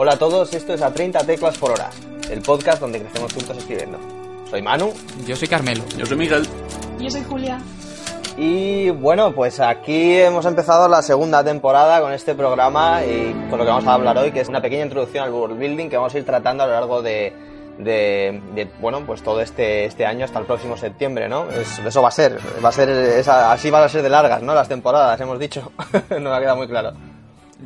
Hola a todos, esto es a 30 teclas por hora, el podcast donde crecemos juntos escribiendo. Soy Manu Yo soy Carmelo. Yo soy Miguel. Yo soy Julia. y bueno, pues aquí hemos empezado la segunda temporada con este programa y con lo que vamos a hablar hoy, que es una pequeña introducción al world building que vamos a ir tratando a lo largo de, de- de, bueno, pues todo este, este año hasta el próximo septiembre, ¿no? Es- eso va a ser, va a ser esa- así van a ser de largas, ¿no? Las temporadas, hemos dicho, no me ha quedado muy claro.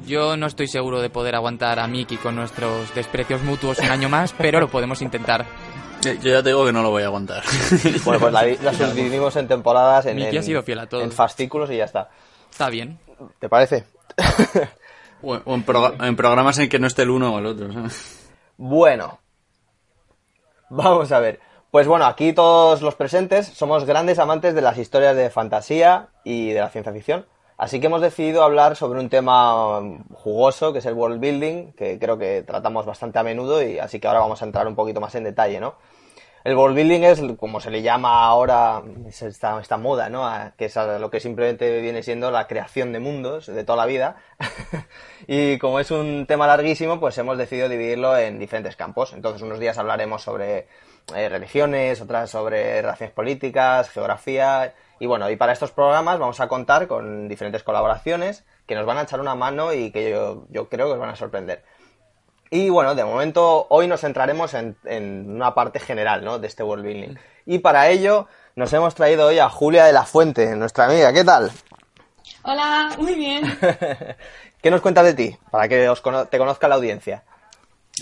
Yo no estoy seguro de poder aguantar a Miki con nuestros desprecios mutuos un año más, pero lo podemos intentar. Yo ya te digo que no lo voy a aguantar. Bueno, pues la, la subdividimos en temporadas, en, Miki ha en- sido fiel a todos. en fascículos y ya está. Está bien. ¿Te parece? o o en, pro- en programas en que no esté el uno o el otro. Bueno, vamos a ver. Pues bueno, aquí todos los presentes somos grandes amantes de las historias de fantasía y de la ciencia ficción. Así que hemos decidido hablar sobre un tema jugoso, que es el world building, que creo que tratamos bastante a menudo y así que ahora vamos a entrar un poquito más en detalle, ¿no? El world building es como se le llama ahora es esta, esta moda, ¿no? A- Que es lo que simplemente viene siendo la creación de mundos de toda la vida. y como es un tema larguísimo, pues hemos decidido dividirlo en diferentes campos. Entonces, unos días hablaremos sobre eh, religiones, otras sobre relaciones políticas, geografía. Y bueno, y para estos programas vamos a contar con diferentes colaboraciones que nos van a echar una mano y que yo, yo creo que os van a sorprender. Y bueno, de momento hoy nos centraremos en, en una parte general ¿no? de este world building. Y para ello nos hemos traído hoy a Julia de la Fuente, nuestra amiga. ¿Qué tal? Hola, muy bien. ¿Qué nos cuentas de ti? Para que os cono- te conozca la audiencia.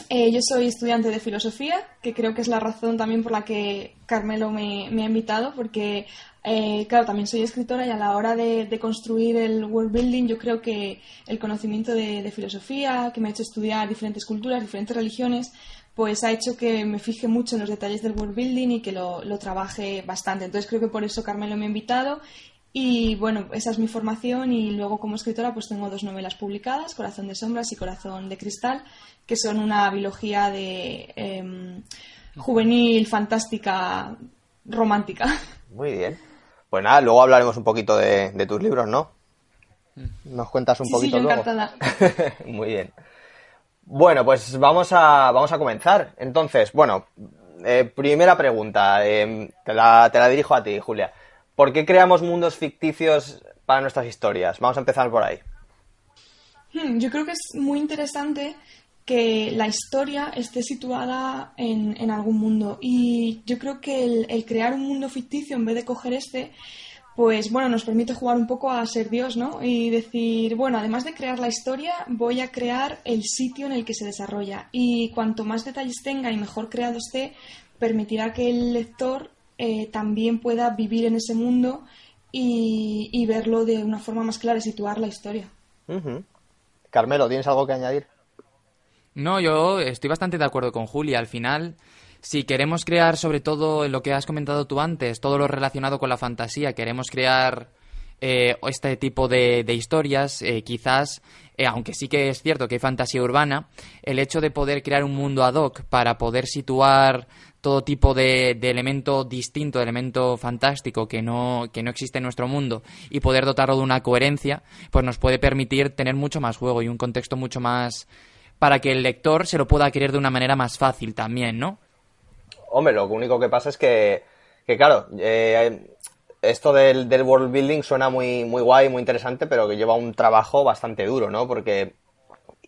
Eh, yo soy estudiante de filosofía, que creo que es la razón también por la que Carmelo me, me ha invitado, porque, eh, claro, también soy escritora y a la hora de, construir el world building, yo creo que el conocimiento de, filosofía, que me ha hecho estudiar diferentes culturas, diferentes religiones, pues ha hecho que me fije mucho en los detalles del world building y que lo, lo trabaje bastante. Entonces creo que por eso Carmelo me ha invitado y bueno, esa es mi formación y luego como escritora pues tengo dos novelas publicadas, Corazón de Sombras y Corazón de Cristal, que son una biología de em, juvenil, fantástica, romántica. Muy bien. Pues nada, luego hablaremos un poquito de, de tus libros, ¿no? Nos cuentas un Sí, sí, poquito yo luego. encantada. Muy bien. Bueno, pues vamos a, vamos a comenzar. Entonces, bueno, eh, primera pregunta. eh, te, la, te la dirijo a ti, Julia. ¿Por qué creamos mundos ficticios para nuestras historias? Vamos a empezar por ahí. Hmm, Yo creo que es muy interesante que la historia esté situada en, algún mundo. Y yo creo que el, crear un mundo ficticio en vez de coger este, pues bueno, nos permite jugar un poco a ser Dios, ¿no? Y decir, bueno, además de crear la historia, voy a crear el sitio en el que se desarrolla. Y cuanto más detalles tenga y mejor creado esté, permitirá que el lector eh, también pueda vivir en ese mundo y, verlo de una forma más clara situar la historia. Carmelo, ¿tienes algo que añadir? No, yo estoy bastante de acuerdo con Julia. Al final, si queremos crear sobre todo lo que has comentado tú antes, todo lo relacionado con la fantasía, queremos crear eh, este tipo de, de historias, eh, quizás, eh, aunque sí que es cierto que hay fantasía urbana, el hecho de poder crear un mundo ad hoc para poder situar todo tipo de, de elemento distinto, de elemento fantástico que no, que no existe en nuestro mundo y poder dotarlo de una coherencia, pues nos puede permitir tener mucho más juego y un contexto mucho más para que el lector se lo pueda creer de una manera más fácil también, ¿no? Hombre, lo único que pasa es que, que claro, eh, esto del, del world building suena muy, muy guay, muy interesante, pero que lleva un trabajo bastante duro, ¿no? Porque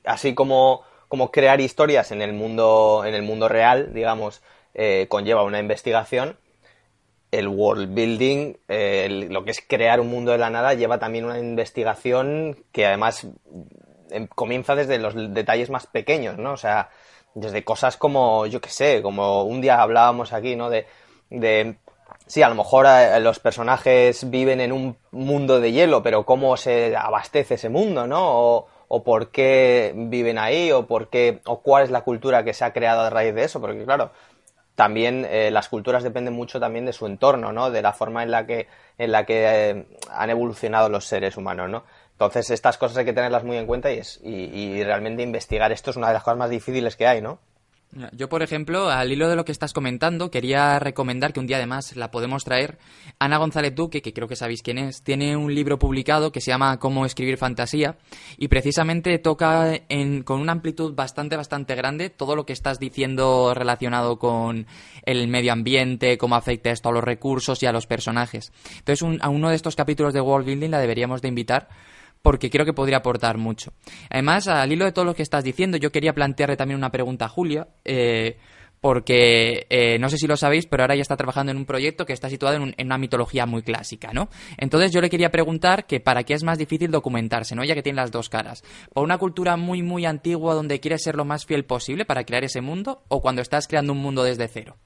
así como, como crear historias en el mundo, en el mundo real, digamos, eh, conlleva una investigación, el world building, eh, lo que es crear un mundo de la nada, lleva también una investigación que además em, comienza desde los detalles más pequeños, ¿no? O sea, desde cosas como, yo qué sé, como un día hablábamos aquí, ¿no? De, de sí, a lo mejor eh, los personajes viven en un mundo de hielo, pero cómo se abastece ese mundo, ¿no? O, por qué viven ahí, o por qué, o cuál es la cultura que se ha creado a raíz de eso, porque claro, también eh, las culturas dependen mucho también de su entorno, ¿no? De la forma en la que, en la que eh, han evolucionado los seres humanos, ¿no? Entonces estas cosas hay que tenerlas muy en cuenta y, es, y, y realmente investigar esto es una de las cosas más difíciles que hay, ¿no? Yo, por ejemplo, al hilo de lo que estás comentando, quería recomendar que un día además la podemos traer. Ana González Duque, que creo que sabéis quién es, tiene un libro publicado que se llama Cómo escribir fantasía y precisamente toca en, con una amplitud bastante, bastante grande todo lo que estás diciendo relacionado con el medio ambiente, cómo afecta esto a los recursos y a los personajes. Entonces, un, a uno de estos capítulos de World Building la deberíamos de invitar porque creo que podría aportar mucho. Además, al hilo de todo lo que estás diciendo, yo quería plantearle también una pregunta a Julia, eh, porque eh, no sé si lo sabéis, pero ahora ya está trabajando en un proyecto que está situado en, una mitología muy clásica, ¿no? Entonces yo le quería preguntar que para qué es más difícil documentarse, ¿no? Ya que tiene las dos caras. ¿Por una cultura muy, muy antigua donde quieres ser lo más fiel posible para crear ese mundo o cuando estás creando un mundo desde cero?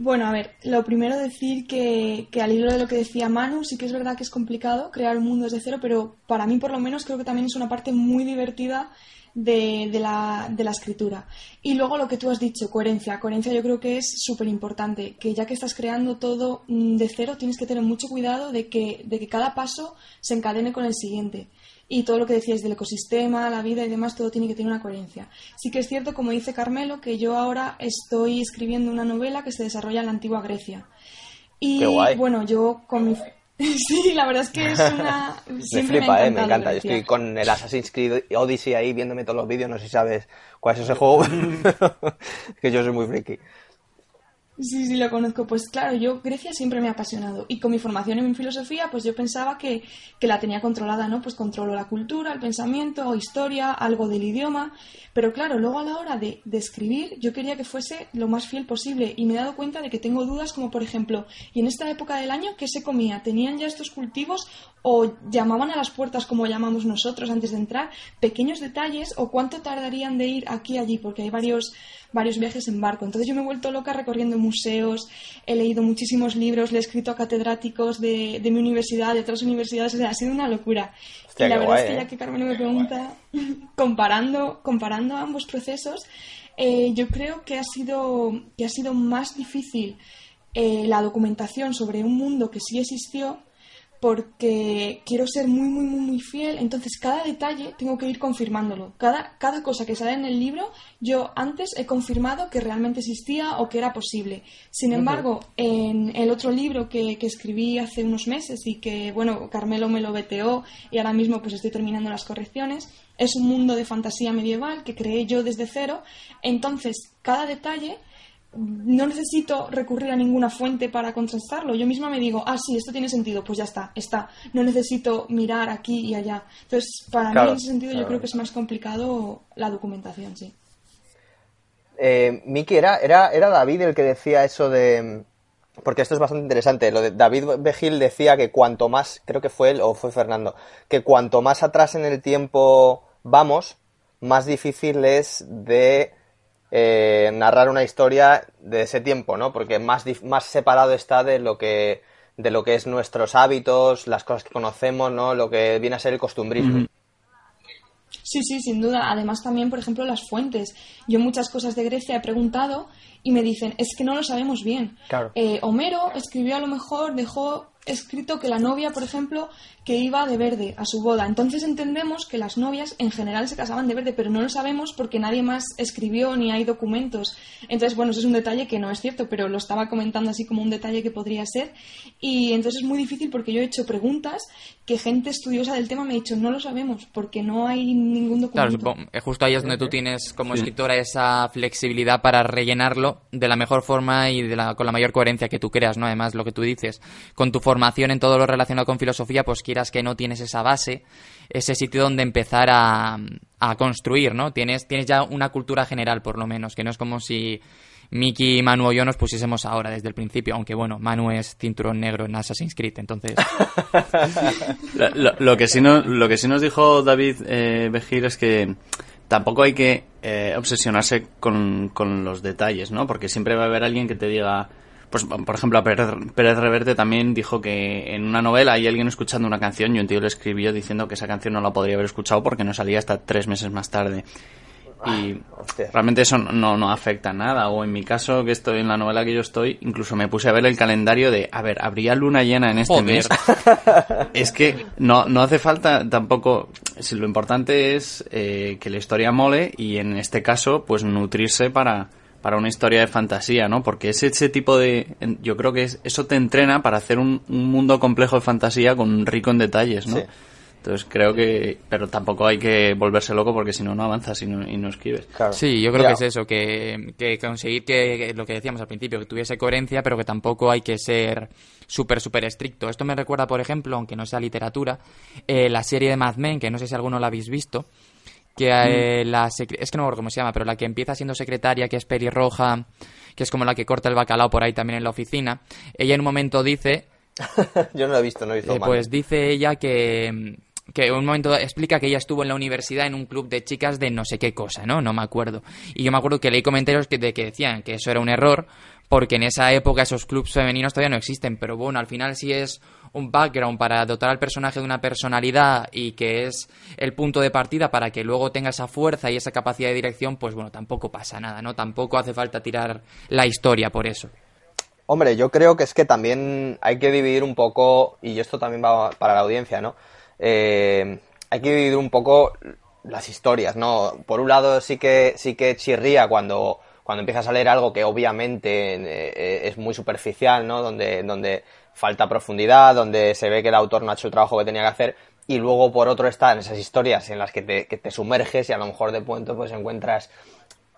Bueno, a ver, lo primero decir que, que, al hilo de lo que decía Manu, sí que es verdad que es complicado crear un mundo desde cero, pero para mí por lo menos creo que también es una parte muy divertida de, de, la, de la, escritura. Y luego lo que tú has dicho, coherencia. Coherencia yo creo que es súper importante, que ya que estás creando todo mm, de cero, tienes que tener mucho cuidado de que, de que cada paso se encadene con el siguiente y todo lo que decías del ecosistema, la vida y demás, todo tiene que tener una coherencia. Sí que es cierto, como dice Carmelo, que yo ahora estoy escribiendo una novela que se desarrolla en la antigua Grecia. Y bueno, yo con mi... sí, la verdad es que es una... me flipa, eh, me encanta. Yo estoy con el Assassin's Creed Odyssey ahí viéndome todos los vídeos, no sé si sabes cuál es ese juego, que yo soy muy friki. Sí, sí, lo conozco. Pues claro, yo Grecia siempre me ha apasionado. Y con mi formación en filosofía, pues yo pensaba que, que, la tenía controlada, ¿no? Pues controlo la cultura, el pensamiento, historia, algo del idioma. Pero claro, luego a la hora de, de, escribir, yo quería que fuese lo más fiel posible. Y me he dado cuenta de que tengo dudas como, por ejemplo, ¿y en esta época del año qué se comía? ¿Tenían ya estos cultivos o llamaban a las puertas como llamamos nosotros antes de entrar? ¿Pequeños detalles o cuánto tardarían de ir aquí allí? Porque hay varios varios viajes en barco. Entonces yo me he vuelto loca recorriendo museos, he leído muchísimos libros, le he escrito a catedráticos de, de mi universidad, de otras universidades, o sea, ha sido una locura. y la verdad es que ya ¿eh? que Carmen me pregunta, comparando, comparando ambos procesos, eh, yo creo que ha sido, que ha sido más difícil eh, la documentación sobre un mundo que sí existió porque quiero ser muy, muy, muy, muy fiel. Entonces, cada detalle tengo que ir confirmándolo. Cada, cada cosa que sale en el libro, yo antes he confirmado que realmente existía o que era posible. Sin embargo, en el otro libro que, que, escribí hace unos meses y que, bueno, Carmelo me lo veteó y ahora mismo pues estoy terminando las correcciones, es un mundo de fantasía medieval que creé yo desde cero. Entonces, cada detalle no necesito recurrir a ninguna fuente para contrastarlo. Yo misma me digo, ah, sí, esto tiene sentido, pues ya está, está. No necesito mirar aquí y allá. Entonces, para mí en ese sentido yo creo que es más complicado la documentación, sí. Eh, Miki, ¿era, era, era David el que decía eso de... Porque esto es bastante interesante. Lo de David Bejil decía que cuanto más, creo que fue él o fue Fernando, que cuanto más atrás en el tiempo vamos, más difícil es de eh, narrar una historia de ese tiempo, ¿no? Porque más, más separado está de lo que de lo que es nuestros hábitos, las cosas que conocemos, ¿no? Lo que viene a ser el costumbrismo. Sí, sí, sin duda. Además también, por ejemplo, las fuentes. Yo muchas cosas de Grecia he preguntado y me dicen, es que no lo sabemos bien. Eh, Homero escribió a lo mejor, dejó escrito que la novia, por ejemplo, que iba de verde a su boda. Entonces entendemos que las novias en general se casaban de verde, pero no lo sabemos porque nadie más escribió ni hay documentos. Entonces, bueno, eso es un detalle que no es cierto, pero lo estaba comentando así como un detalle que podría ser. Y entonces es muy difícil porque yo he hecho preguntas que gente estudiosa del tema me ha dicho, no lo sabemos porque no hay ningún documento. Claro, justo ahí es donde tú tienes como escritora esa flexibilidad para rellenarlo de la mejor forma y de la, con la mayor coherencia que tú creas, ¿no? Además, lo que tú dices, con tu formación en todo lo relacionado con filosofía, pues quieras que no tienes esa base, ese sitio donde empezar a, a construir, ¿no? Tienes, tienes ya una cultura general, por lo menos, que no es como si Miki, Manu o yo nos pusiésemos ahora desde el principio, aunque bueno, Manu es cinturón negro en Assassin's Creed, entonces... lo, que sí nos dijo David eh, Bejir es que tampoco hay que eh, obsesionarse con, con, los detalles, ¿no? Porque siempre va a haber alguien que te diga, pues por ejemplo, a Pérez, Pérez Reverte también dijo que en una novela hay alguien escuchando una canción y un tío le escribió diciendo que esa canción no la podría haber escuchado porque no salía hasta tres meses más tarde. Y hostia. realmente eso no, no afecta nada. O en mi caso, que estoy en la novela que yo estoy, incluso me puse a ver el calendario de, a ver, habría luna llena en este Joder. mes. es que no, no hace falta tampoco. Si lo importante es eh, que la historia mole y en este caso, pues nutrirse para, para una historia de fantasía, ¿no? Porque es ese tipo de. Yo creo que es- eso te entrena para hacer un, un mundo complejo de fantasía con rico en detalles, ¿no? Sí. Entonces creo que. Pero tampoco hay que volverse loco porque si no, no avanzas y no, y no escribes. Claro. Sí, yo creo Ya. que es eso, que, que conseguir que, que lo que decíamos al principio, que tuviese coherencia, pero que tampoco hay que ser súper, súper estricto. Esto me recuerda, por ejemplo, aunque no sea literatura, eh, la serie de Mad Men, que no sé si alguno la habéis visto, que eh, la secre- es que no me acuerdo cómo se llama, pero la que empieza siendo secretaria, que es pelirroja, que es como la que corta el bacalao por ahí también en la oficina, ella en un momento dice Yo no lo he visto, no he visto eh, mal. pues dice ella que, que en un momento explica que ella estuvo en la universidad en un club de chicas de no sé qué cosa, ¿no? No me acuerdo. Y yo me acuerdo que leí comentarios que, de que decían que eso era un error porque en esa época esos clubs femeninos todavía no existen. Pero bueno, al final sí es un background para dotar al personaje de una personalidad y que es el punto de partida para que luego tenga esa fuerza y esa capacidad de dirección, pues bueno, tampoco pasa nada, ¿no? Tampoco hace falta tirar la historia por eso. Hombre, yo creo que es que también hay que dividir un poco, y esto también va para la audiencia, ¿no? Eh, hay que dividir un poco las historias, ¿no? Por un lado sí que sí que chirría cuando, cuando empiezas a leer algo que obviamente eh, es muy superficial, ¿no? Donde, donde falta profundidad, donde se ve que el autor no ha hecho el trabajo que tenía que hacer, y luego por otro están esas historias en las que te, que te sumerges y a lo mejor de pronto pues encuentras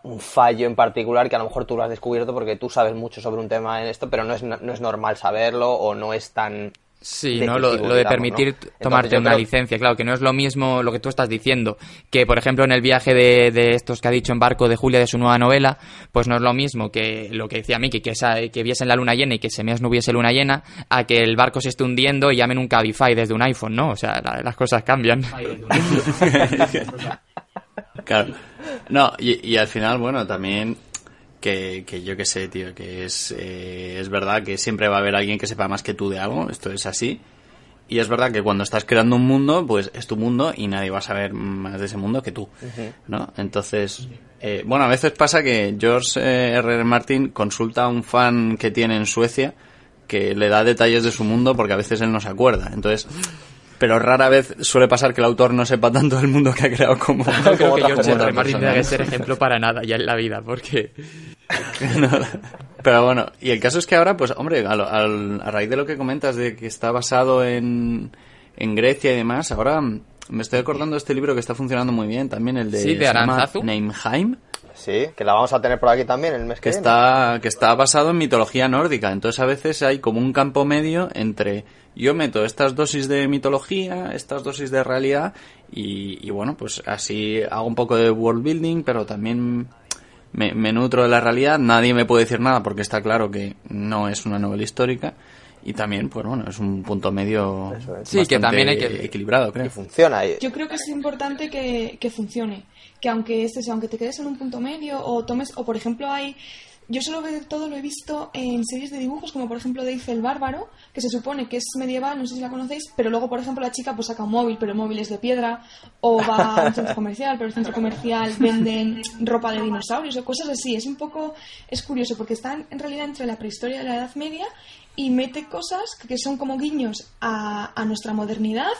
un fallo en particular que a lo mejor tú lo has descubierto porque tú sabes mucho sobre un tema en esto, pero no es, no es normal saberlo o no es tan... Sí, ¿no? Lo, lo de permitir ¿no? t- Entonces, tomarte una creo- licencia, claro, que no es lo mismo lo que tú estás diciendo, que por ejemplo en el viaje de, de estos que ha dicho en barco de Julia de su nueva novela, pues no es lo mismo que lo que decía Miki, que, esa, que viesen la luna llena y que ese mes no hubiese luna llena, a que el barco se esté hundiendo y llamen un Cabify desde un iPhone, ¿no? O sea, la- las cosas cambian. Claro. No, y, y al final, bueno, también que, que yo qué sé, tío, que es, eh, es verdad que siempre va a haber alguien que sepa más que tú de algo, esto es así. Y es verdad que cuando estás creando un mundo, pues es tu mundo y nadie va a saber más de ese mundo que tú, ¿no? Entonces, eh, bueno, a veces pasa que George eh, R. R. Martin consulta a un fan que tiene en Suecia que le da detalles de su mundo porque a veces él no se acuerda. Entonces, pero rara vez suele pasar que el autor no sepa tanto del mundo que ha creado como, No creo que George R. Martin que ser ejemplo para nada ya en la vida, porque... Pero bueno, y el caso es que ahora, pues, hombre, al- al- a raíz de lo que comentas de que está basado en, en Grecia y demás, ahora me estoy acordando de este libro que está funcionando muy bien también, el de, Sí, de. Neimheim, Sí, que la vamos a tener por aquí también el mes que, que viene. está, que está basado en mitología nórdica. Entonces a veces hay como un campo medio entre yo meto estas dosis de mitología, estas dosis de realidad y, y bueno, pues así hago un poco de world building, pero también me, me nutro de la realidad. Nadie me puede decir nada porque está claro que no es una novela histórica. Y también, pues bueno, es un punto medio es. Sí, que también hay que- equilibrado, creo. Y funciona. Yo creo que es importante que, que funcione. Que aunque este sea, aunque te quedes en un punto medio o tomes, o por ejemplo hay, yo solo de todo lo he visto en series de dibujos, como por ejemplo Dave el Bárbaro, que se supone que es medieval, no sé si la conocéis, pero luego por ejemplo la chica pues saca un móvil, pero el móvil es de piedra, o va a un centro comercial, pero el centro comercial venden ropa de dinosaurios o cosas así. Es un poco, es curioso porque están en realidad entre la prehistoria y la Edad Media y mete cosas que son como guiños a, a nuestra modernidad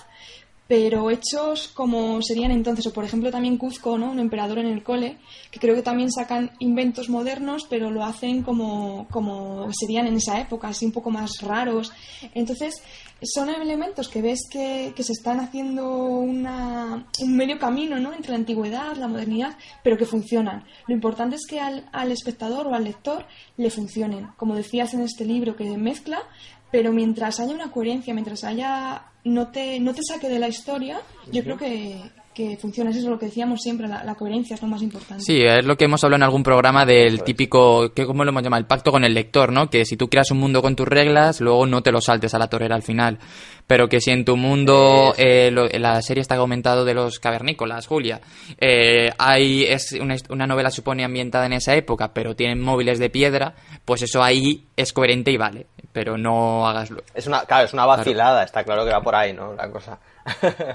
pero hechos como serían entonces, o por ejemplo también Cuzco, ¿no? Un emperador en el cole, que creo que también sacan inventos modernos, pero lo hacen como, como serían en esa época, así un poco más raros. Entonces, son elementos que ves que, que se están haciendo una, un medio camino, ¿no? Entre la antigüedad, la modernidad, pero que funcionan. Lo importante es que al, al espectador o al lector le funcionen. Como decías en este libro, que mezcla, pero mientras haya una coherencia, mientras haya no te, no te saque de la historia, yo creo que, que funciona. Eso es lo que decíamos siempre, la, coherencia es lo más importante. Sí, es lo que hemos hablado en algún programa del típico, que ¿cómo lo hemos llamado? El pacto con el lector, ¿no? Que si tú creas un mundo con tus reglas, luego no te lo saltes a la torera al final. Pero que si en tu mundo, eh, la serie está comentado de los cavernícolas, Julia, eh, hay, es una, una novela supone ambientada en esa época, pero tienen móviles de piedra, pues eso ahí es coherente y vale. Pero no hagaslo. Es una, claro, es una vacilada, está claro que va por ahí, ¿no? La cosa.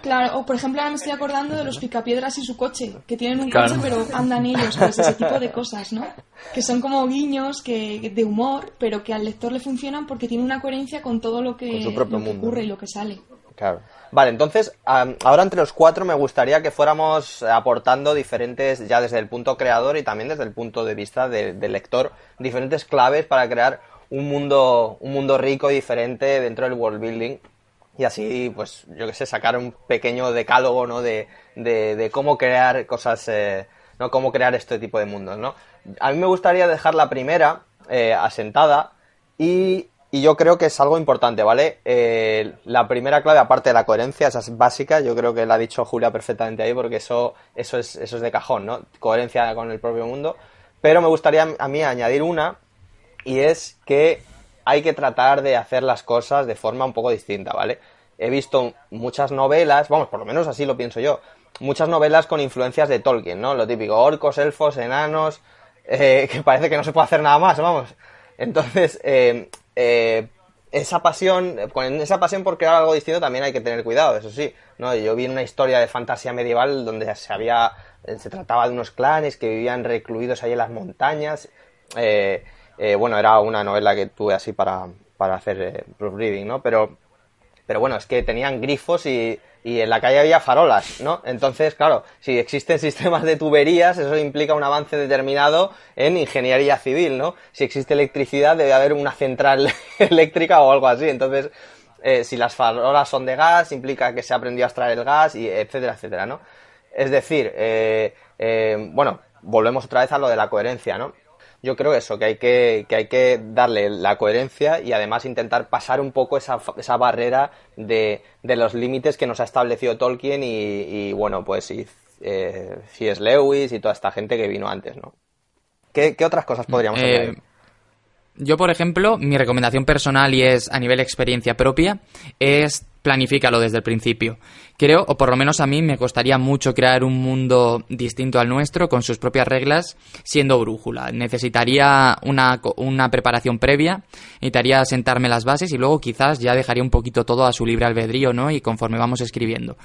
Claro, o por ejemplo ahora me estoy acordando de los picapiedras y su coche, que tienen un coche pero andan ellos, pues ese tipo de cosas, ¿no? Que son como guiños que de humor, pero que al lector le funcionan porque tiene una coherencia con todo lo que, ocurre y lo que sale. Claro. Vale, entonces, ahora entre los cuatro me gustaría que fuéramos aportando diferentes, ya desde el punto creador y también desde el punto de vista del lector, diferentes claves para crear un mundo, un mundo rico y diferente dentro del world building y así, pues, yo qué sé, sacar un pequeño decálogo, ¿no? De, de, cómo crear cosas, eh, ¿no? Cómo crear este tipo de mundos, ¿no? A mí me gustaría dejar la primera eh, asentada y, y, yo creo que es algo importante, ¿vale? Eh, la primera clave, aparte de la coherencia, esa es básica, yo creo que la ha dicho Julia perfectamente ahí porque eso, eso, es, eso es de cajón, ¿no? Coherencia con el propio mundo. Pero me gustaría a mí añadir una y es que hay que tratar de hacer las cosas de forma un poco distinta, ¿vale? He visto muchas novelas, vamos, por lo menos así lo pienso yo, muchas novelas con influencias de Tolkien, ¿no? Lo típico, orcos, elfos, enanos, eh, que parece que no se puede hacer nada más, vamos. Entonces, eh, eh, esa pasión, con esa pasión por crear algo distinto también hay que tener cuidado, eso sí, ¿no? Yo vi una historia de fantasía medieval donde se había, se trataba de unos clanes que vivían recluidos ahí en las montañas, eh, bueno, era una novela que tuve así para, para hacer eh, proofreading, ¿no? Pero, pero bueno, es que tenían grifos y, y en la calle había farolas, ¿no? Entonces, claro, si existen sistemas de tuberías, eso implica un avance determinado en ingeniería civil, ¿no? Si existe electricidad, debe haber una central eléctrica o algo así. Entonces, eh, si las farolas son de gas, implica que se aprendió a extraer el gas, y etcétera, etcétera, ¿no? Es decir, eh, eh, bueno, volvemos otra vez a lo de la coherencia, ¿no? Yo creo eso, que hay que, que hay que darle la coherencia y además intentar pasar un poco esa, esa barrera de, de los límites que nos ha establecido Tolkien y, bueno, pues y, eh, C.S. Lewis y toda esta gente que vino antes, ¿no? ¿Qué, otras cosas podríamos eh, añadir? Yo, por ejemplo, mi recomendación personal y es a nivel experiencia propia, es planifícalo desde el principio. Creo, o por lo menos a mí, me costaría mucho crear un mundo distinto al nuestro, con sus propias reglas, siendo brújula. Necesitaría una, una preparación previa, necesitaría sentarme las bases y luego quizás ya dejaría un poquito todo a su libre albedrío, ¿no? Y conforme vamos escribiendo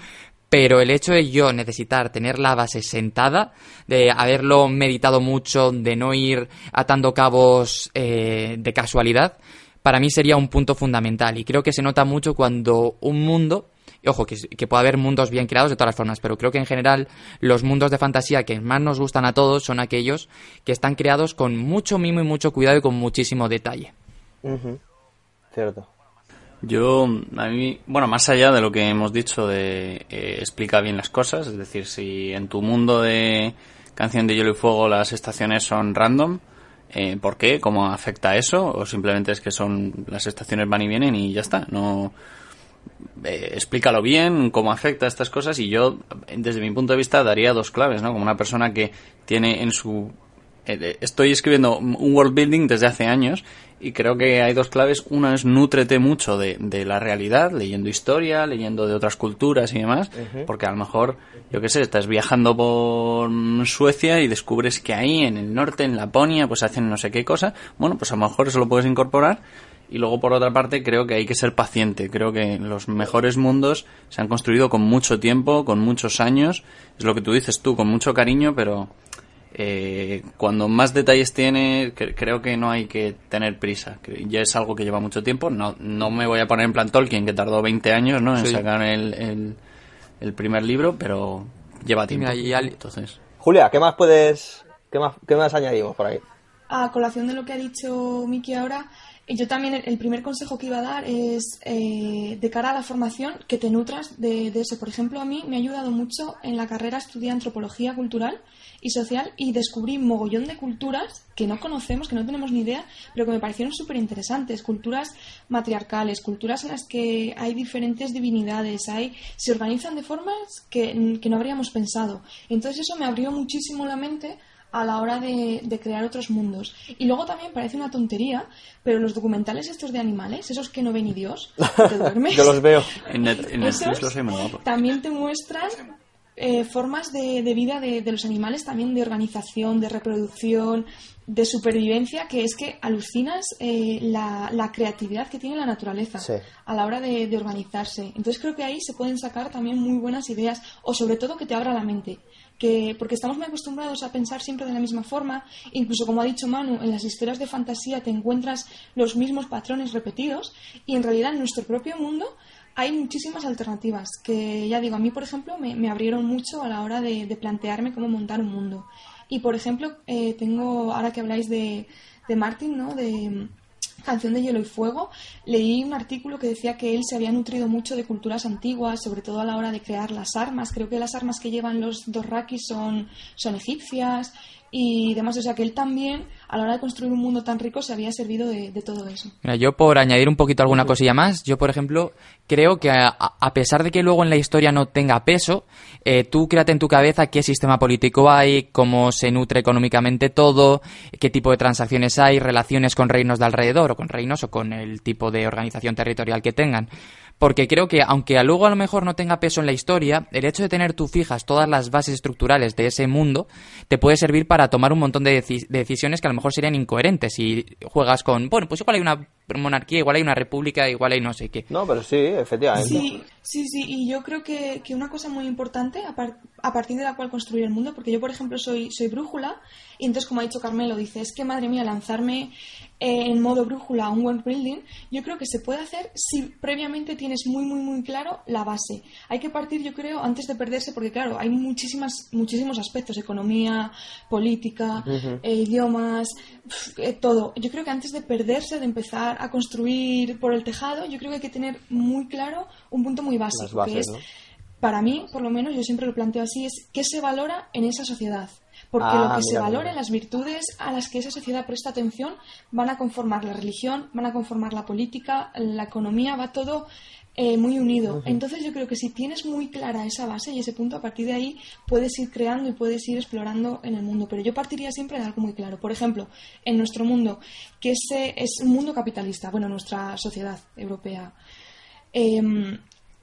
pero el hecho de yo necesitar tener la base sentada, de haberlo meditado mucho, de no ir atando cabos eh, de casualidad, para mí sería un punto fundamental. Y creo que se nota mucho cuando un mundo, y ojo, que, que puede haber mundos bien creados de todas las formas, pero creo que en general los mundos de fantasía que más nos gustan a todos son aquellos que están creados con mucho mimo y mucho cuidado y con muchísimo detalle. Cierto. Yo, a mí, bueno, más allá de lo que hemos dicho de eh, explica bien las cosas, es decir, si en tu mundo de Canción de Hielo y Fuego las estaciones son random, eh, ¿por qué? ¿Cómo afecta eso? ¿O simplemente es que son las estaciones van y vienen y ya está? No, eh, explícalo bien, cómo afecta estas cosas y yo, desde mi punto de vista, daría dos claves, ¿no? Como una persona que tiene en su eh, estoy escribiendo un world building desde hace años y creo que hay dos claves. Una es nútrete mucho de, la realidad, leyendo historia, leyendo de otras culturas y demás, porque a lo mejor, yo qué sé, estás viajando por Suecia y descubres que ahí en el norte, en Laponia, pues hacen no sé qué cosa. Bueno, pues a lo mejor eso lo puedes incorporar. Y luego, por otra parte, creo que hay que ser paciente. Creo que los mejores mundos se han construido con mucho tiempo, con muchos años. Es lo que tú dices tú, con mucho cariño, pero eh, cuando más detalles tiene, creo que no hay que tener prisa. Ya es algo que lleva mucho tiempo. No, no me voy a poner en plan Tolkien, que tardó 20 años ¿no? en sacar el, el, primer libro, pero lleva tiempo. Entonces... Julia, ¿qué más puedes, qué más, qué más añadimos por ahí? a colación de lo que ha dicho Miki ahora, yo también el primer consejo que iba a dar es eh, de cara a la formación que te nutras de, eso. Por ejemplo, a mí me ha ayudado mucho en la carrera estudiar antropología cultural y social y descubrí mogollón de culturas que no conocemos, que no tenemos ni idea, pero que me parecieron súper interesantes. Culturas matriarcales, culturas en las que hay diferentes divinidades, hay, se organizan de formas que, que no habríamos pensado. Entonces eso me abrió muchísimo la mente a la hora de, crear otros mundos. Y luego también parece una tontería, pero los documentales estos de animales, esos que no ven ni Dios, te duermes. Yo los veo. En, Netflix los También te muestran eh, formas de, vida de, los animales, también de organización, de reproducción, de supervivencia, que es que alucinas eh, la, creatividad que tiene la naturaleza a la hora de, de organizarse. Entonces creo que ahí se pueden sacar también muy buenas ideas, o sobre todo que te abra la mente porque estamos muy acostumbrados a pensar siempre de la misma forma, incluso como ha dicho Manu, en las historias de fantasía te encuentras los mismos patrones repetidos y en realidad en nuestro propio mundo hay muchísimas alternativas que, ya digo, a mí, por ejemplo, me, abrieron mucho a la hora de, plantearme cómo montar un mundo. Y, por ejemplo, eh, tengo, ahora que habláis de, de Martin, ¿no? De, Canción de Hielo y Fuego, leí un artículo que decía que él se había nutrido mucho de culturas antiguas, sobre todo a la hora de crear las armas. Creo que las armas que llevan los Dorrakis son, son egipcias y demás. O sea que él también, a la hora de construir un mundo tan rico, se había servido de, todo eso. Mira, yo por añadir un poquito alguna cosilla más, yo por ejemplo creo que a, pesar de que luego en la historia no tenga peso, eh, tú créate en tu cabeza qué sistema político hay, cómo se nutre económicamente todo, qué tipo de transacciones hay, relaciones con reinos de alrededor o con reinos o con el tipo de organización territorial que tengan porque creo que aunque a luego a lo mejor no tenga peso en la historia, el hecho de tener tú fijas todas las bases estructurales de ese mundo te puede servir para tomar un montón de, decisiones que a lo mejor serían incoherentes si juegas con, bueno, pues igual hay una monarquía, igual hay una república, igual hay no sé qué. No, pero sí, efectivamente. Sí, sí, sí, y yo creo que, una cosa muy importante a, partir de la cual construir el mundo, porque yo, por ejemplo, soy, soy brújula, y entonces, como ha dicho Carmelo, dice, es que madre mía, lanzarme en modo brújula un world building, yo creo que se puede hacer si previamente tienes muy, muy, muy claro la base. Hay que partir, yo creo, antes de perderse, porque claro, hay muchísimas, muchísimos aspectos, economía, política, eh, idiomas, eh, todo. Yo creo que antes de perderse, de empezar a construir por el tejado, yo creo que hay que tener muy claro un punto muy básico, que es, para mí, por lo menos, yo siempre lo planteo así, es qué se valora en esa sociedad porque lo ah, que se valore, las virtudes a las que esa sociedad presta atención, van a conformar la religión, van a conformar la política, la economía, va todo eh, muy unido. Entonces yo creo que si tienes muy clara esa base y ese punto, a partir de ahí puedes ir creando y puedes ir explorando en el mundo. Pero yo partiría siempre de algo muy claro. Por ejemplo, en nuestro mundo, que ese es un mundo capitalista, bueno, nuestra sociedad europea. Em,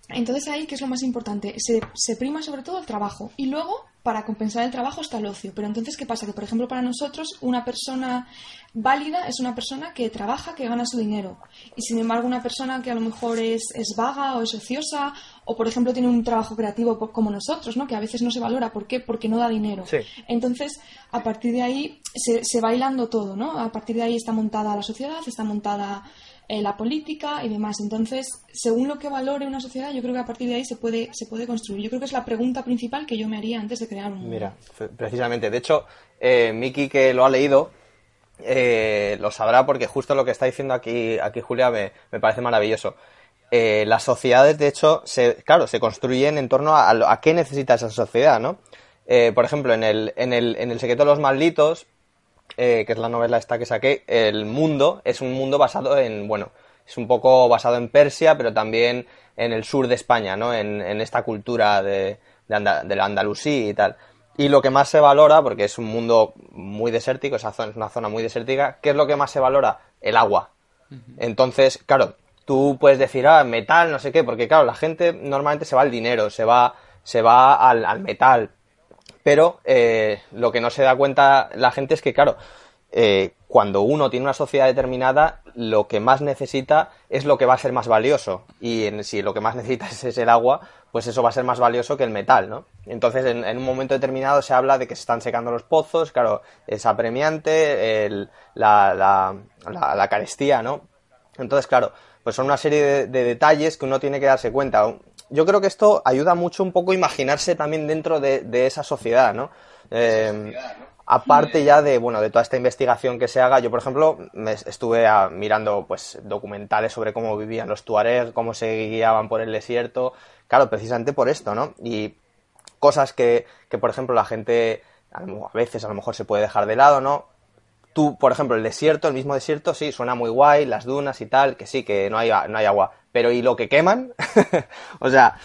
entonces ahí, ¿qué es lo más importante? Se, se prima sobre todo el trabajo y luego para compensar el trabajo está el ocio. Pero entonces, ¿qué pasa? Que, por ejemplo, para nosotros, una persona válida es una persona que trabaja, que gana su dinero. Y, sin embargo, una persona que a lo mejor es, es vaga o es ociosa, o, por ejemplo, tiene un trabajo creativo como nosotros, ¿no? Que a veces no se valora. ¿Por qué? Porque no da dinero. Entonces, a partir de ahí se, se va hilando todo, ¿no? A partir de ahí está montada la sociedad, está montada eh, la política y demás. Entonces, según lo que valore una sociedad, yo creo que a partir de ahí se puede, se puede construir. Yo creo que es la pregunta principal que yo me haría antes de crear un Mira, precisamente. De hecho, eh, Miki, que lo ha leído, eh, lo sabrá porque justo lo que está diciendo aquí, aquí Julia me, me parece maravilloso. Eh, las sociedades, de hecho, se, claro, se construyen en torno a, a, qué necesita esa sociedad, ¿no? por ejemplo, en el, en, el, en el secreto de los malditos, eh, que es la novela esta que saqué, el mundo es un mundo basado en, bueno, es un poco basado en Persia, pero también en el sur de España, ¿no? En, esta cultura de, de, la Andalusí y tal. Y lo que más se valora, porque es un mundo muy desértico, esa zona es una zona muy desértica, ¿qué es lo que más se valora? El agua. Entonces, claro, tú puedes decir, ah, metal, no sé qué, porque claro, la gente normalmente se va al dinero, se va, se va al, al metal, pero eh, lo que no se da cuenta la gente es que, claro, eh, cuando uno tiene una sociedad determinada, lo que más necesita es lo que va a ser más valioso. Y si lo que más necesita es, el agua, pues eso va a ser más valioso que el metal, ¿no? Entonces, en, un momento determinado se habla de que se están secando los pozos, claro, es apremiante, la, la, carestía, ¿no? Entonces, claro, pues son una serie de, de, detalles que uno tiene que darse cuenta yo creo que esto ayuda mucho un poco a imaginarse también dentro de, esa sociedad, ¿no? Eh, aparte ya de, bueno, de toda esta investigación que se haga, yo, por ejemplo, me estuve mirando, pues, documentales sobre cómo vivían los tuareg, cómo se guiaban por el desierto, claro, precisamente por esto, ¿no? Y cosas que, que por ejemplo, la gente a veces a lo mejor se puede dejar de lado, ¿no? Tú, por ejemplo, el desierto, el mismo desierto, sí, suena muy guay, las dunas y tal, que sí, que no hay, no hay agua. Pero ¿y lo que queman? o sea,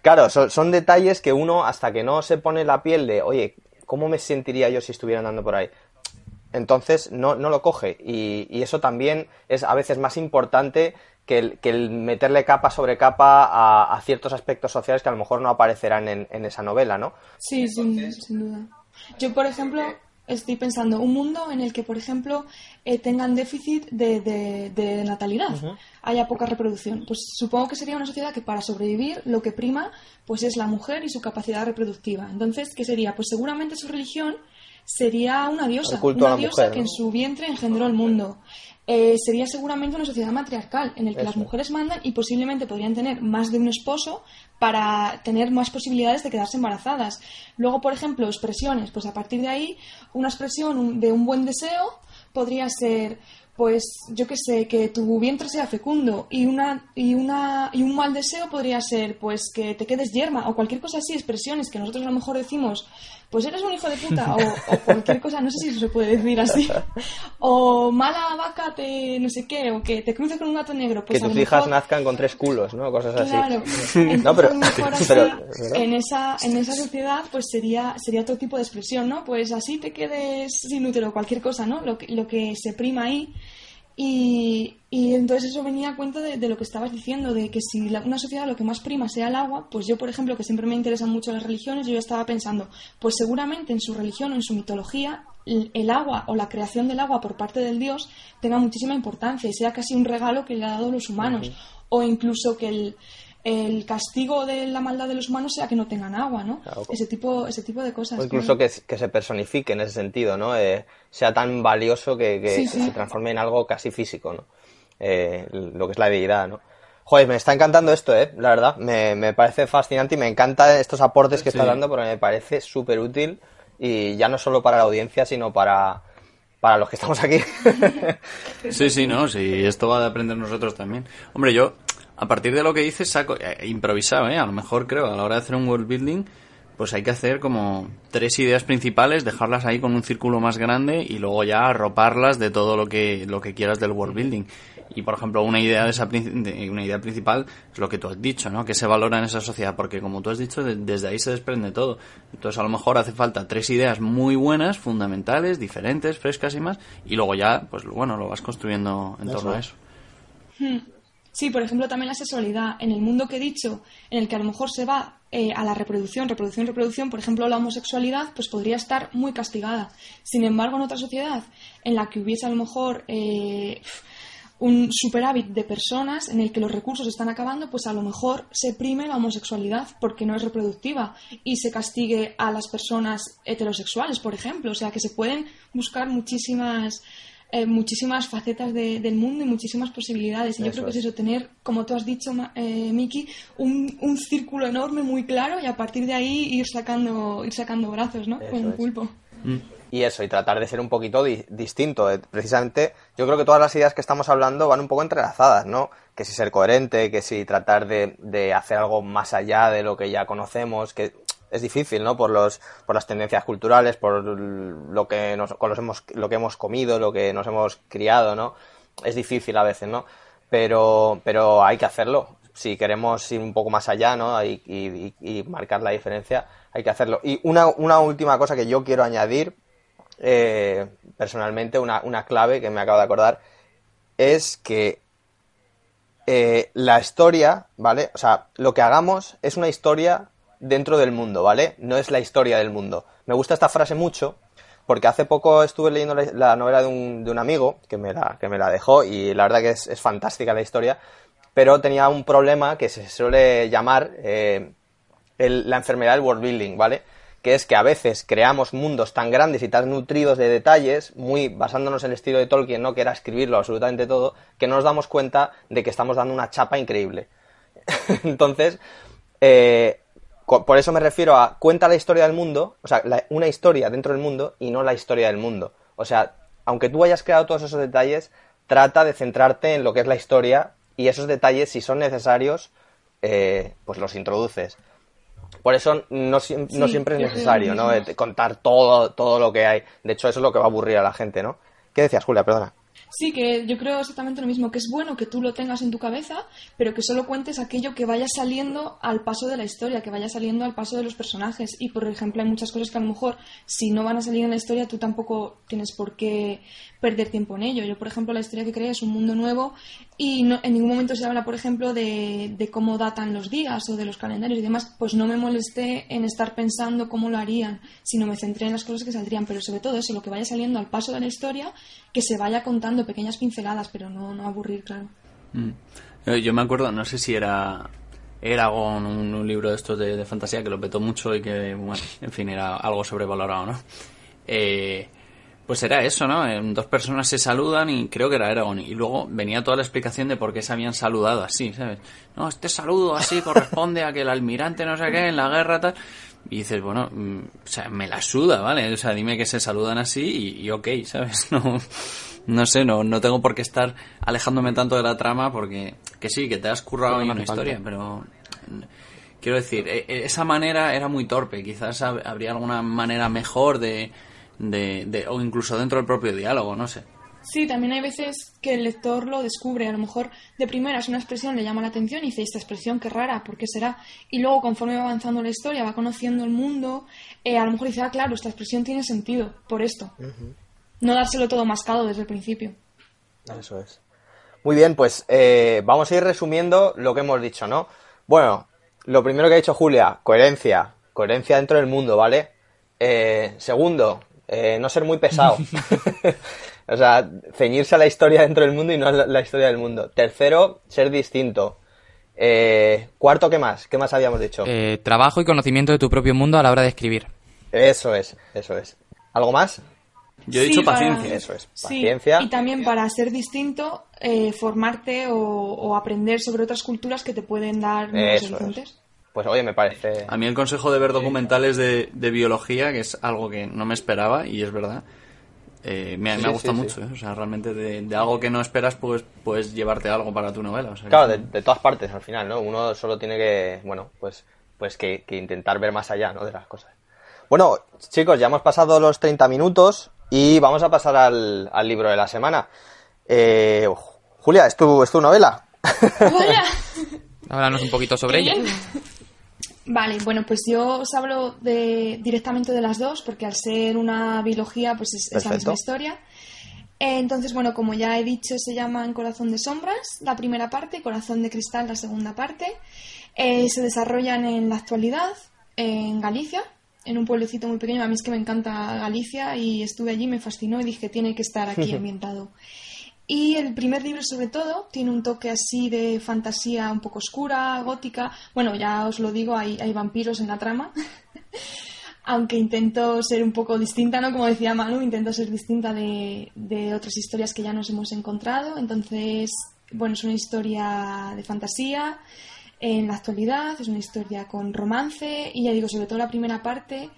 claro, son, detalles que uno, hasta que no se pone la piel de, oye, ¿cómo me sentiría yo si estuviera andando por ahí? Entonces no, no lo coge. Y, eso también es a veces más importante que el, que el meterle capa sobre capa a, ciertos aspectos sociales que a lo mejor no aparecerán en, en esa novela, ¿no? Sí, sin duda. Yo, por ejemplo, estoy pensando un mundo en el que, por ejemplo, eh, tengan déficit de, natalidad, haya poca reproducción. Pues supongo que sería una sociedad que para sobrevivir lo que prima pues es la mujer y su capacidad reproductiva. Entonces, ¿qué sería? Pues seguramente su religión sería una diosa, una diosa que en su vientre engendró el mundo. Eh, sería seguramente una sociedad matriarcal en la que las mujeres mandan y posiblemente podrían tener más de un esposo para tener más posibilidades de quedarse embarazadas. Luego, por ejemplo, expresiones, pues a partir de ahí, una expresión de un buen deseo podría ser pues yo qué sé, que tu vientre sea fecundo y una y una y un mal deseo podría ser pues que te quedes yerma o cualquier cosa así, expresiones que nosotros a lo mejor decimos, pues eres un hijo de puta o, cualquier cosa, no sé si se puede decir así. O mala vaca te no sé qué o que te cruces con un gato negro, pues que tus hijas nazcan con tres culos, ¿no? Cosas así. Claro. no, pero, en esa en esa sociedad pues sería sería otro tipo de expresión, ¿no? Pues así te quedes sin útero, cualquier cosa, ¿no? Lo que, lo que se prima ahí y, entonces eso venía a cuenta de, lo que estabas diciendo, de que si una sociedad lo que más prima sea el agua, pues yo, por ejemplo, que siempre me interesan mucho las religiones, yo estaba pensando, pues seguramente en su religión o en su mitología el, agua o la creación del agua por parte del dios tenga muchísima importancia y sea casi un regalo que le ha dado los humanos. O incluso que el, el castigo de la maldad de los humanos sea que no tengan agua, ¿no? Ese tipo, ese tipo de cosas. O incluso que, se personifique en ese sentido, ¿no? Eh, sea tan valioso que, se transforme en algo casi físico, ¿no? Eh, lo que es la deidad, ¿no? Joder, me está encantando esto, ¿eh? La verdad, me, me parece fascinante y me encantan estos aportes que está dando porque me parece súper útil y ya no solo para la audiencia, sino para, para los que estamos aquí. sí, sí, no, sí, esto va a aprender nosotros también. Hombre, yo a partir de lo que dices, saco, eh, improvisado, ¿eh? A lo mejor creo, a la hora de hacer un world building, pues hay que hacer como tres ideas principales, dejarlas ahí con un círculo más grande y luego ya arroparlas de todo lo que, lo que quieras del world building. Y por ejemplo, una idea de esa una idea principal es lo que tú has dicho, ¿no? Que se valora en esa sociedad, porque como tú has dicho, desde ahí se desprende todo. Entonces, a lo mejor hace falta tres ideas muy buenas, fundamentales, diferentes, frescas y más, y luego ya, pues bueno, lo vas construyendo en torno a eso. Hmm. Sí, por ejemplo, también la sexualidad. En el mundo que he dicho, en el que a lo mejor se va eh, a la reproducción, reproducción, reproducción, por ejemplo, la homosexualidad, pues podría estar muy castigada. Sin embargo, en otra sociedad en la que hubiese a lo mejor eh, un superávit de personas en el que los recursos están acabando, pues a lo mejor se prime la homosexualidad porque no es reproductiva y se castigue a las personas heterosexuales, por ejemplo. O sea, que se pueden buscar muchísimas eh, muchísimas facetas del mundo y muchísimas posibilidades. Y yo creo que es eso, tener, como tú has dicho, eh, Miki, un, un, círculo enorme, muy claro, y a partir de ahí ir sacando, ir sacando brazos, ¿no? Con un pulpo. Mm. Y eso, y tratar de ser un poquito distinto. Eh, precisamente, yo creo que todas las ideas que estamos hablando van un poco entrelazadas, ¿no? Que si ser coherente, que si tratar de, de hacer algo más allá de lo que ya conocemos, que es difícil, ¿no? Por los, por las tendencias culturales, por lo que nos, con los hemos, lo que hemos comido, lo que nos hemos criado, ¿no? Es difícil a veces, ¿no? Pero, pero hay que hacerlo. Si queremos ir un poco más allá, ¿no? Y, y, marcar la diferencia, hay que hacerlo. Y una, una última cosa que yo quiero añadir, eh, personalmente, una, una clave que me acabo de acordar, es que eh, la historia, ¿vale? O sea, lo que hagamos es una historia dentro del mundo, ¿vale? No es la historia del mundo. Me gusta esta frase mucho porque hace poco estuve leyendo la, novela de un, amigo que me, la, que me la dejó y la verdad que es, fantástica la historia, pero tenía un problema que se suele llamar eh, la enfermedad del world building, ¿vale? Que es que a veces creamos mundos tan grandes y tan nutridos de detalles, muy basándonos en el estilo de Tolkien, ¿no? Que era escribirlo absolutamente todo, que no nos damos cuenta de que estamos dando una chapa increíble. Entonces, eh, por eso me refiero a cuenta la historia del mundo, o sea, una historia dentro del mundo y no la historia del mundo. O sea, aunque tú hayas creado todos esos detalles, trata de centrarte en lo que es la historia y esos detalles, si son necesarios, eh, pues los introduces. Por eso no, no siempre es necesario, ¿no? contar todo, todo lo que hay. De hecho, eso es lo que va a aburrir a la gente, ¿no? ¿Qué decías, Julia? Perdona. Sí, que yo creo exactamente lo mismo, que es bueno que tú lo tengas en tu cabeza, pero que solo cuentes aquello que vaya saliendo al paso de la historia, que vaya saliendo al paso de los personajes. Y, por ejemplo, hay muchas cosas que a lo mejor, si no van a salir en la historia, tú tampoco tienes por qué perder tiempo en ello. Yo, por ejemplo, la historia que creé es un mundo nuevo y no, en ningún momento se habla, por ejemplo, de, de, cómo datan los días o de los calendarios y demás. Pues no me molesté en estar pensando cómo lo harían, sino me centré en las cosas que saldrían. Pero sobre todo eso, lo que vaya saliendo al paso de la historia, que se vaya contando pequeñas pinceladas, pero no, no aburrir, claro. Mm. Yo me acuerdo, no sé si era Eragon, un, un libro de estos de, de, fantasía que lo petó mucho y que, bueno, en fin, era algo sobrevalorado, ¿no? Eh, pues era eso, ¿no? Dos personas se saludan y creo que era Eragon. Y luego venía toda la explicación de por qué se habían saludado así, ¿sabes? No, este saludo así corresponde a que el almirante no sé qué en la guerra tal. Y dices, bueno, mm, o sea, me la suda, ¿vale? O sea, dime que se saludan así y, y ok, ¿sabes? No, no sé, no, no tengo por qué estar alejándome tanto de la trama porque, que sí, que te has currado en una historia, pero quiero decir, e, e, esa manera era muy torpe. Quizás habría alguna manera mejor de de, o incluso dentro del propio diálogo, no sé. Sí, también hay veces que el lector lo descubre. A lo mejor de primera es una expresión, le llama la atención y dice, esta expresión qué rara, ¿por qué será? Y luego, conforme va avanzando la historia, va conociendo el mundo, eh, a lo mejor dice, ah, claro, esta expresión tiene sentido por esto. No dárselo todo mascado desde el principio. Eso es. Muy bien, pues eh, vamos a ir resumiendo lo que hemos dicho, ¿no? Bueno, lo primero que ha dicho Julia, coherencia. Coherencia dentro del mundo, ¿vale? Eh, segundo, eh, no ser muy pesado. o sea, ceñirse a la historia dentro del mundo y no a la, historia del mundo. Tercero, ser distinto. Eh, cuarto, ¿qué más? ¿Qué más habíamos dicho? Eh, trabajo y conocimiento de tu propio mundo a la hora de escribir. Eso es, eso es. ¿Algo más? Yo he dicho paciencia. Eso es, paciencia. Y también para ser distinto, formarte o, aprender sobre otras culturas que te pueden dar nuevos horizontes pues oye, me parece... A mí el consejo de ver documentales de, biología, que es algo que no me esperaba y es verdad, eh, me, ha gustado mucho. ¿eh? O sea, realmente de, algo que no esperas, pues puedes llevarte algo para tu novela. claro, de, todas partes al final, ¿no? Uno solo tiene que, bueno, pues, pues que, intentar ver más allá, ¿no? De las cosas. Bueno, chicos, ya hemos pasado los 30 minutos y vamos a pasar al, libro de la semana. Eh, Julia, ¿es tu, ¿es tu novela? Háblanos un poquito sobre ella. Vale, bueno, pues yo os hablo de, directamente de las dos, porque al ser una biología, pues es, la misma historia. Entonces, bueno, como ya he dicho, se llaman Corazón de Sombras, la primera parte, Corazón de Cristal, la segunda parte. Eh, se desarrollan en la actualidad en Galicia, en un pueblecito muy pequeño. A mí es que me encanta Galicia y estuve allí, me fascinó y dije, tiene que estar aquí ambientado. Y el primer libro, sobre todo, tiene un toque así de fantasía un poco oscura, gótica. Bueno, ya os lo digo, hay, hay vampiros en la trama. Aunque intento ser un poco distinta, ¿no? Como decía Manu, intento ser distinta de, de otras historias que ya nos hemos encontrado. Entonces, bueno, es una historia de fantasía en la actualidad, es una historia con romance y ya digo, sobre todo la primera parte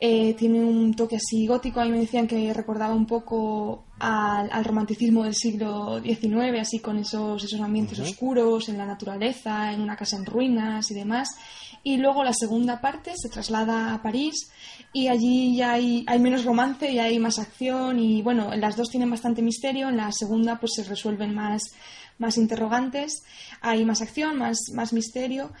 eh, tiene un toque así gótico. A mí me decían que recordaba un poco al, romanticismo del siglo XIX, así con esos, esos ambientes oscuros, en la naturaleza, en una casa en ruinas y demás. Y luego la segunda parte se traslada a París y allí ya hay, hay menos romance y hay más acción. Y bueno, las dos tienen bastante misterio. En la segunda pues se resuelven más, más interrogantes, hay más acción, más, más misterio.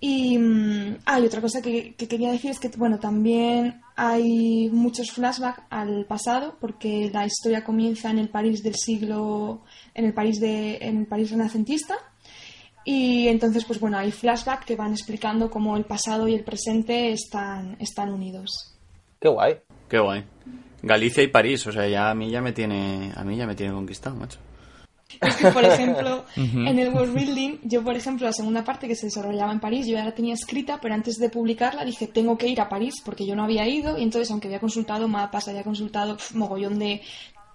Y mm, hay otra cosa que, quería decir es que, bueno, también hay muchos flashbacks al pasado, porque la historia comienza en el París del siglo, en el París, de, en el París renacentista. Y entonces, pues bueno, hay flashbacks que van explicando cómo el pasado y el presente están, están unidos. Qué guay. Qué guay. Galicia y París, o sea, ya a mí ya me tiene, a mí ya me tiene conquistado, macho. Es que, por ejemplo, en el world building, yo, por ejemplo, la segunda parte que se desarrollaba en París, yo ya la tenía escrita, pero antes de publicarla dije, tengo que ir a París, porque yo no había ido, y entonces, aunque había consultado mapas, había consultado mogollón de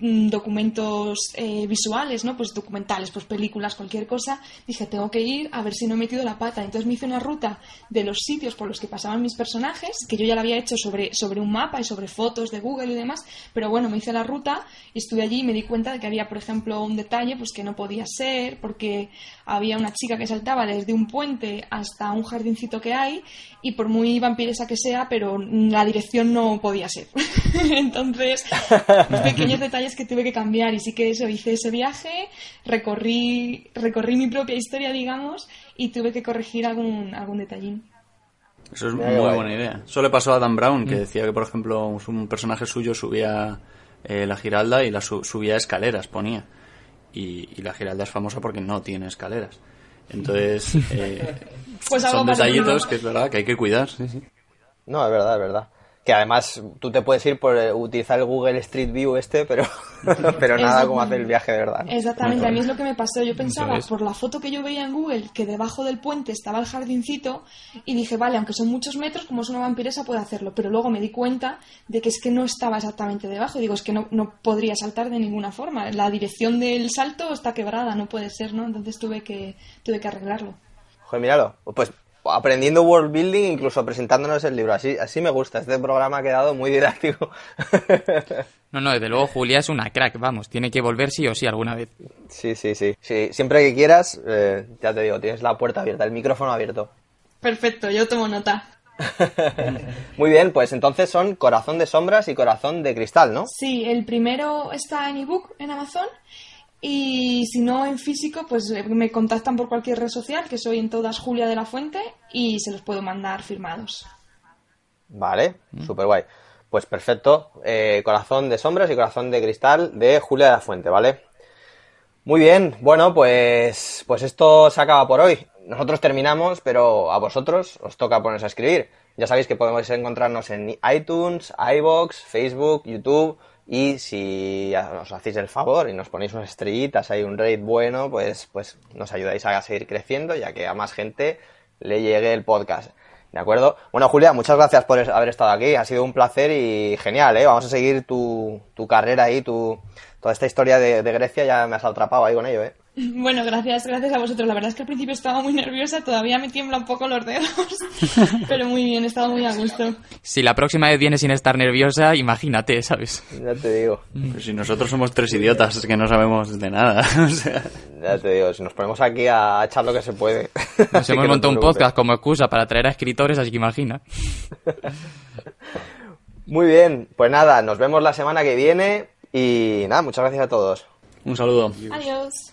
documentos eh, visuales, ¿no? Pues documentales, pues películas, cualquier cosa, dije, tengo que ir a ver si no he metido la pata. Entonces me hice una ruta de los sitios por los que pasaban mis personajes, que yo ya la había hecho sobre, sobre un mapa y sobre fotos de Google y demás, pero bueno, me hice la ruta y estuve allí y me di cuenta de que había, por ejemplo, un detalle pues que no podía ser, porque había una chica que saltaba desde un puente hasta un jardincito que hay y por muy vampiresa que sea, pero la dirección no podía ser. Entonces, pequeños detalles que tuve que cambiar y sí que eso, hice ese viaje, recorrí, recorrí mi propia historia, digamos, y tuve que corregir algún, algún detallín. Eso es muy buena idea. Eso le pasó a Dan Brown, que decía que, por ejemplo, un personaje suyo subía eh, la Giralda y la subía escaleras, ponía. Y, la Giralda es famosa porque no tiene escaleras. Entonces, eh, pues son detallitos que es verdad que hay que cuidar. Sí, sí. No, es verdad, es verdad que además tú te puedes ir por eh, utilizar el Google Street View este, pero, pero nada como hacer el viaje de verdad. Exactamente, a mí es lo que me pasó. Yo pensaba, por la foto que yo veía en Google, que debajo del puente estaba el jardincito, y dije, vale, aunque son muchos metros, como es una vampiresa, puede hacerlo. Pero luego me di cuenta de que es que no estaba exactamente debajo. Digo, es que no, no podría saltar de ninguna forma. La dirección del salto está quebrada, no puede ser, ¿no? Entonces tuve que, tuve que arreglarlo. Joder, míralo. Pues aprendiendo world building, incluso presentándonos el libro. Así, así me gusta. Este programa ha quedado muy didáctico. No, no, desde luego Julia es una crack, vamos, tiene que volver sí o sí alguna vez. Sí, sí, sí. sí siempre que quieras, eh, ya te digo, tienes la puerta abierta, el micrófono abierto. Perfecto, yo tomo nota. Muy bien, pues entonces son Corazón de Sombras y Corazón de Cristal, ¿no? Sí, el primero está en ebook en Amazon y si no en físico, pues eh, me contactan por cualquier red social, que soy en todas Julia de la Fuente, y se los puedo mandar firmados. Vale, mm. súper guay. Pues perfecto. Eh, corazón de sombras y corazón de cristal de Julia de la Fuente, ¿vale? Muy bien, bueno, pues, pues esto se acaba por hoy. Nosotros terminamos, pero a vosotros os toca ponerse a escribir. Ya sabéis que podemos encontrarnos en iTunes, iBox, Facebook, YouTube y si nos hacéis el favor y nos ponéis unas estrellitas, hay un rate bueno, pues, pues nos ayudáis a seguir creciendo, ya que a más gente le llegue el podcast. ¿De acuerdo? Bueno, Julia, muchas gracias por haber estado aquí. Ha sido un placer y genial, ¿eh? Vamos a seguir tu, tu carrera ahí, tu, toda esta historia de, de Grecia, ya me has atrapado ahí con ello, ¿eh? Bueno, gracias, gracias a vosotros. La verdad es que al principio estaba muy nerviosa, todavía me tiembla un poco los dedos, pero muy bien, he estado muy a gusto. Si la próxima vez vienes sin estar nerviosa, imagínate, ¿sabes? Ya te digo. Pues si nosotros somos tres idiotas, es que no sabemos de nada. Ya te digo, si nos ponemos aquí a echar lo que se puede. Nos hemos montado un podcast como excusa para traer a escritores, así que imagina. Muy bien, pues nada, nos vemos la semana que viene y nada, muchas gracias a todos. Un saludo. Adiós.